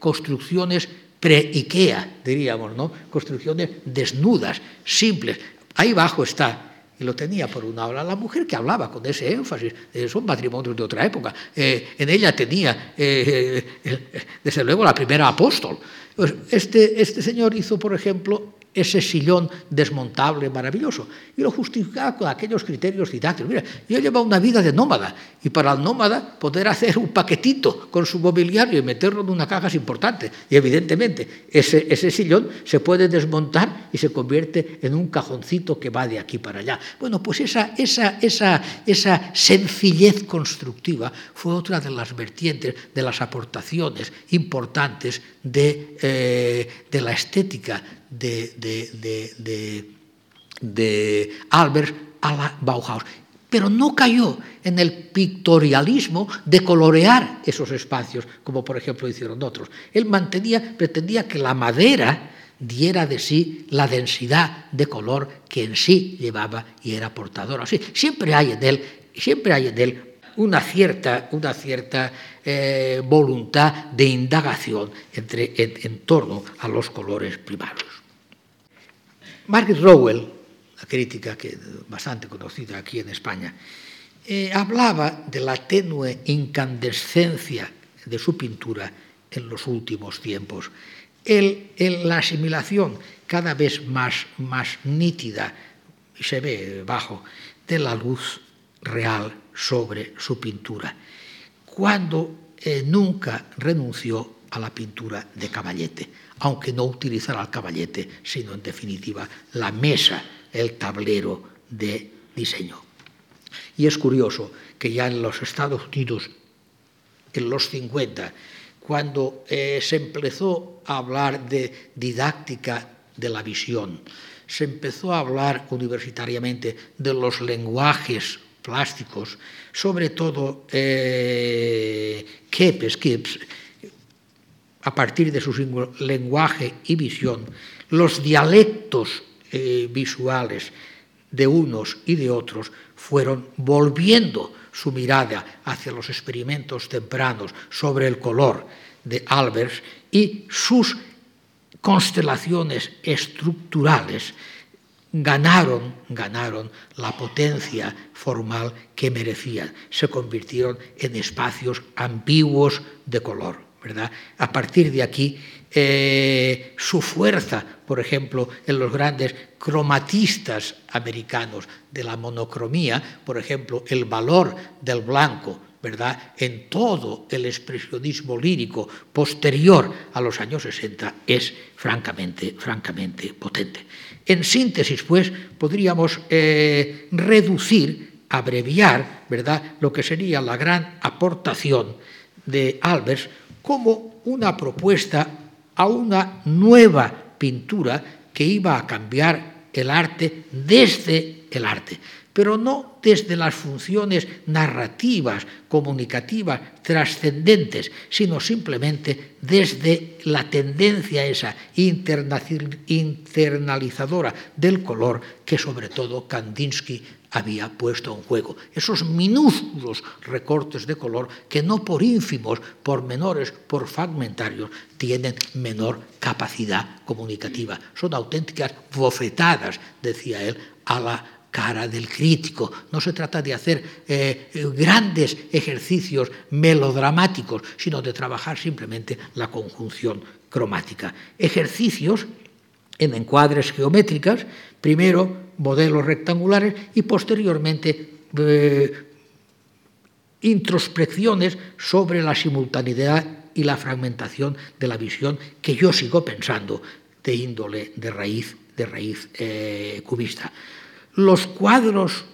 Construcciones pre-IKEA, diríamos, ¿no? Construcciones desnudas, simples. Ahí abajo está y lo tenía por una hora la mujer que hablaba con ese énfasis, eh, son matrimonios de otra época. en ella tenía, desde luego, la primera apóstol. Pues este, este señor hizo, por ejemplo, ese sillón desmontable maravilloso. Y lo justificaba con aquellos criterios didácticos. Mira, yo llevaba una vida de nómada y para el nómada poder hacer un paquetito con su mobiliario y meterlo en una caja es importante. Y evidentemente ese, ese sillón se puede desmontar y se convierte en un cajoncito que va de aquí para allá. Bueno, pues esa, esa, esa, esa sencillez constructiva fue otra de las vertientes, de las aportaciones importantes de, eh, de la estética de, de, de, de Albert a la Bauhaus. Pero no cayó en el pictorialismo de colorear esos espacios, como por ejemplo hicieron otros. Él mantenía, pretendía que la madera diera de sí la densidad de color que en sí llevaba y era portadora. Sí, siempre hay en él, siempre hay en él una cierta, una cierta eh, voluntad de indagación entre, en, en torno a los colores primarios. Margaret Rowell, la crítica que, bastante conocida aquí en España, eh, hablaba de la tenue incandescencia de su pintura en los últimos tiempos, el, la asimilación cada vez más, más nítida, se ve bajo, de la luz real sobre su pintura, cuando eh, nunca renunció a la pintura de caballete aunque no utilizara el caballete, sino en definitiva la mesa, el tablero de diseño. Y es curioso que ya en los Estados Unidos, en los 50, cuando eh, se empezó a hablar de didáctica de la visión, se empezó a hablar universitariamente de los lenguajes plásticos, sobre todo eh, Kepes a partir de su lenguaje y visión, los dialectos eh, visuales de unos y de otros fueron volviendo su mirada hacia los experimentos tempranos sobre el color de Albers y sus constelaciones estructurales ganaron, ganaron la potencia formal que merecían, se convirtieron en espacios ambiguos de color. A partir de aquí, eh, su fuerza, por ejemplo, en los grandes cromatistas americanos de la monocromía, por ejemplo, el valor del blanco, ¿verdad? En todo el expresionismo lírico posterior a los años 60 es francamente, francamente potente. En síntesis, pues, podríamos eh, reducir, abreviar, ¿verdad? Lo que sería la gran aportación de Albers como una propuesta a una nueva pintura que iba a cambiar el arte desde el arte, pero no desde las funciones narrativas, comunicativas, trascendentes, sino simplemente desde la tendencia esa internalizadora del color que sobre todo Kandinsky había puesto en juego. Esos minúsculos recortes de color que no por ínfimos, por menores, por fragmentarios, tienen menor capacidad comunicativa. Son auténticas bofetadas, decía él, a la, cara del crítico, no se trata de hacer eh, grandes ejercicios melodramáticos, sino de trabajar simplemente la conjunción cromática. Ejercicios en encuadres geométricas, primero modelos rectangulares y posteriormente eh, introspecciones sobre la simultaneidad y la fragmentación de la visión que yo sigo pensando de índole de raíz, de raíz eh, cubista. Los cuadros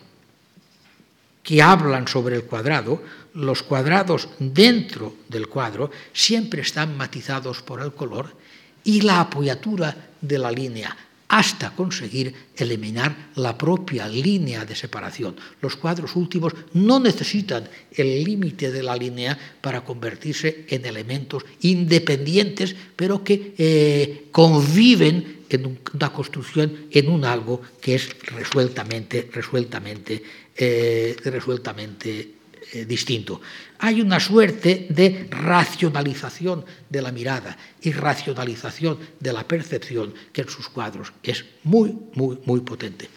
que hablan sobre el cuadrado, los cuadrados dentro del cuadro, siempre están matizados por el color y la apoyatura de la línea hasta conseguir eliminar la propia línea de separación. Los cuadros últimos no necesitan el límite de la línea para convertirse en elementos independientes, pero que eh, conviven en una construcción, en un algo que es resueltamente, resueltamente, eh, resueltamente eh, distinto. Hay una suerte de racionalización de la mirada y racionalización de la percepción que en sus cuadros es muy, muy, muy potente.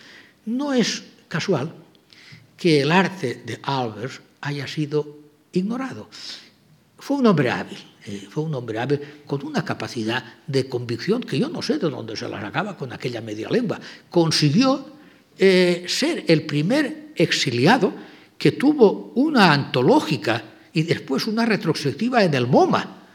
No es casual que el arte de Albers haya sido ignorado. Fue un hombre hábil, eh, fue un hombre hábil con una capacidad de convicción que yo no sé de dónde se la sacaba con aquella media lengua. Consiguió eh, ser el primer exiliado que tuvo una antológica y después una retrospectiva en el MoMA,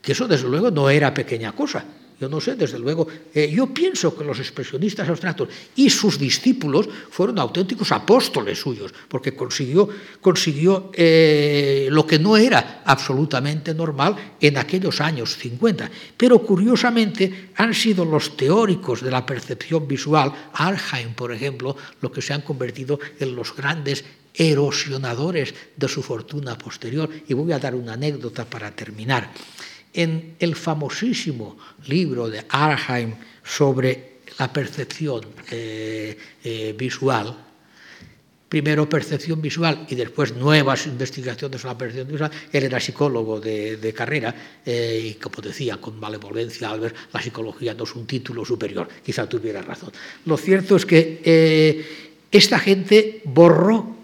que eso desde luego no era pequeña cosa. Yo no sé, desde luego, eh, yo pienso que los expresionistas abstractos y sus discípulos fueron auténticos apóstoles suyos, porque consiguió, consiguió eh, lo que no era absolutamente normal en aquellos años 50. Pero curiosamente han sido los teóricos de la percepción visual, Arheim, por ejemplo, lo que se han convertido en los grandes erosionadores de su fortuna posterior. Y voy a dar una anécdota para terminar. En el famosísimo libro de Arheim sobre la percepción eh, eh, visual, primero percepción visual y después nuevas investigaciones sobre la percepción visual. Él era psicólogo de, carrera eh, y, como decía con malevolencia Albert, la psicología no es un título superior. Quizá tuviera razón. Lo cierto es que esta gente borró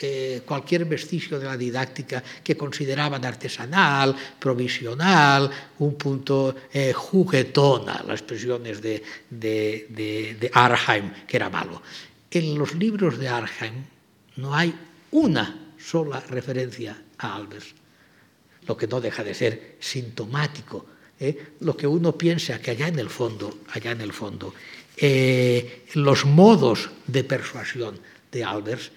eh, cualquier vestigio de la didáctica que consideraban artesanal, provisional, un punto eh, juguetona, las expresiones de, de, de, Arheim, que era malo. En los libros de Arheim no hay una sola referencia a Albers, lo que no deja de ser sintomático. ¿eh? Lo que uno piensa que allá en el fondo, allá en el fondo, los modos de persuasión de Albers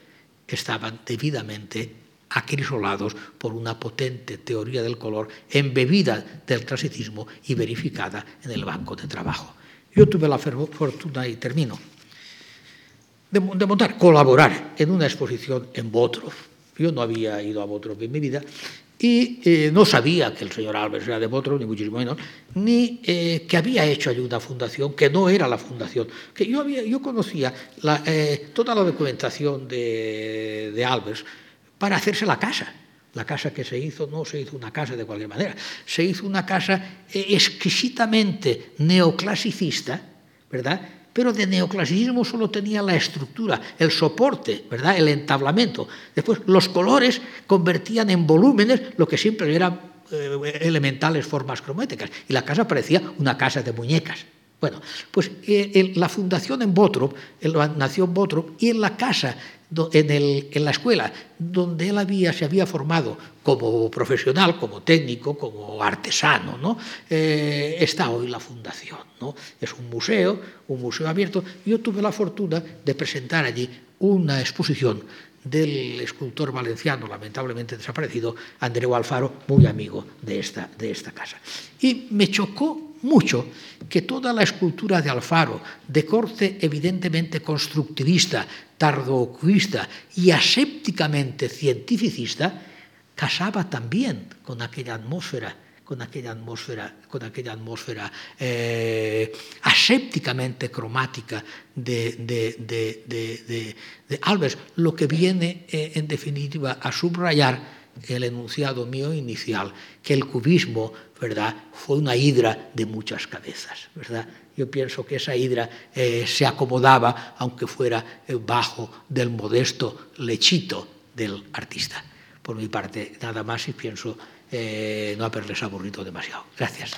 estaban debidamente acrisolados por una potente teoría del color embebida del clasicismo y verificada en el banco de trabajo. Yo tuve la fortuna, y termino, de, montar, colaborar en una exposición en Botrov. Yo no había ido a Botrov en mi vida y eh, no sabía que el señor Álvarez era de Botro, ni muchísimo menos, ni eh, que había hecho allí una fundación, que no era la fundación. Que yo, conocía eh, toda la documentación de, de Álvarez para hacerse la casa. La casa que se hizo no se hizo una casa de cualquier manera, se hizo una casa exquisitamente neoclasicista, ¿verdad? Pero de neoclasicismo solo tenía la estructura, el soporte, ¿verdad? el entablamento. Después los colores convertían en volúmenes lo que siempre eran eh, elementales formas cromáticas. Y la casa parecía una casa de muñecas. Bueno, pues eh, la fundación en Botrop, nació en Botrop, y en la casa en, la escuela donde él había, se había formado como profesional, como técnico, como artesano, ¿no? Eh, está hoy la fundación. ¿no? Es un museo, un museo abierto. Yo tuve la fortuna de presentar allí una exposición del escultor valenciano, lamentablemente desaparecido, Andreu Alfaro, muy amigo de esta, de esta casa. Y me chocó mucho que toda la escultura de Alfaro, de corte evidentemente constructivista, tardocubista y asépticamente cientificista, casaba también con aquella atmósfera con aquella atmósfera, con aquella atmósfera eh, asépticamente cromática de, de, Alves, lo que viene eh, en definitiva a subrayar el enunciado mío inicial, que el cubismo, ¿verdad?, fue una hidra de muchas cabezas, ¿verdad? Yo pienso que esa hidra eh, se acomodaba, aunque fuera eh, bajo del modesto lechito del artista. Por mi parte, nada más y pienso eh, no haberles aburrido demasiado. Gracias.